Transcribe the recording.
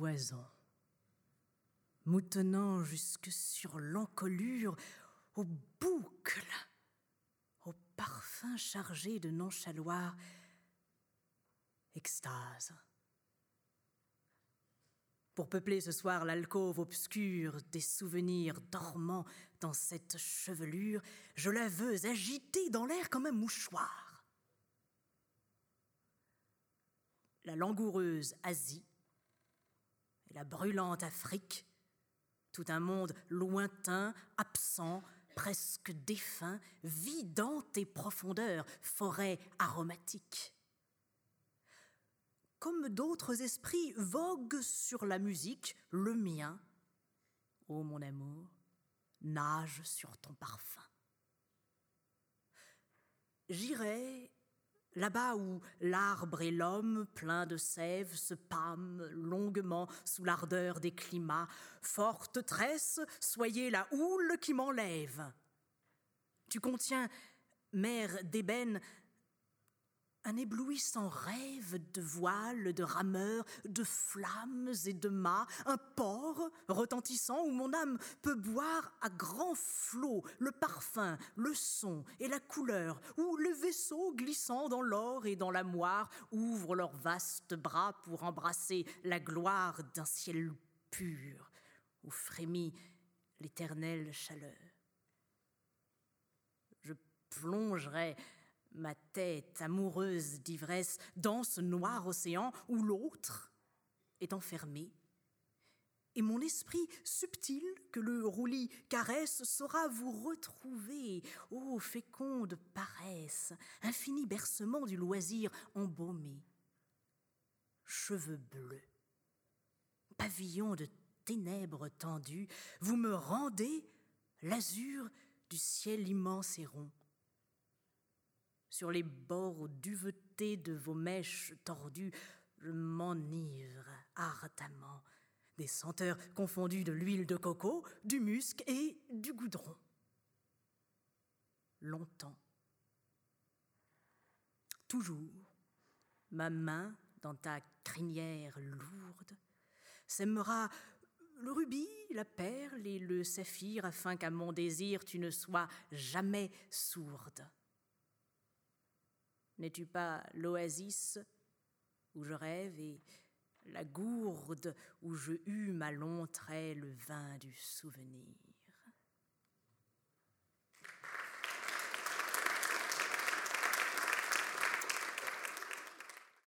poison, moutonant jusque sur l'encolure, aux boucles, au parfum chargé de nonchaloir, extase. Pour peupler ce soir l'alcôve obscure des souvenirs dormants dans cette chevelure, je la veux agiter dans l'air comme un mouchoir. La langoureuse Asie la brûlante Afrique, tout un monde lointain, absent, presque défunt, vidant tes profondeurs, forêt aromatique. Comme d'autres esprits voguent sur la musique, le mien, ô mon amour, nage sur ton parfum. J'irai Là-bas où l'arbre et l'homme, pleins de sève, se pâment longuement sous l'ardeur des climats, forte tresse, soyez la houle qui m'enlève. Tu contiens, mère d'ébène, un éblouissant rêve de voiles, de rameurs, de flammes et de mâts, un port retentissant où mon âme peut boire à grands flots le parfum, le son et la couleur, où le vaisseau glissant dans l'or et dans la moire ouvre leurs vastes bras pour embrasser la gloire d'un ciel pur, où frémit l'éternelle chaleur. Je plongerai ma tête amoureuse d'ivresse dans ce noir océan où l'autre est enfermé. Et mon esprit subtil que le roulis caresse saura vous retrouver, ô féconde paresse, infini bercement du loisir embaumé. Cheveux bleus, pavillon de ténèbres tendues, vous me rendez l'azur du ciel immense et rond sur les bords duvetés de vos mèches tordues, je m'enivre ardemment des senteurs confondues de l'huile de coco, du musc et du goudron. Longtemps, toujours, ma main dans ta crinière lourde sèmera le rubis, la perle et le saphir afin qu'à mon désir tu ne sois jamais sourde. N'es-tu pas l'oasis où je rêve et la gourde où je eus ma long trait le vin du souvenir?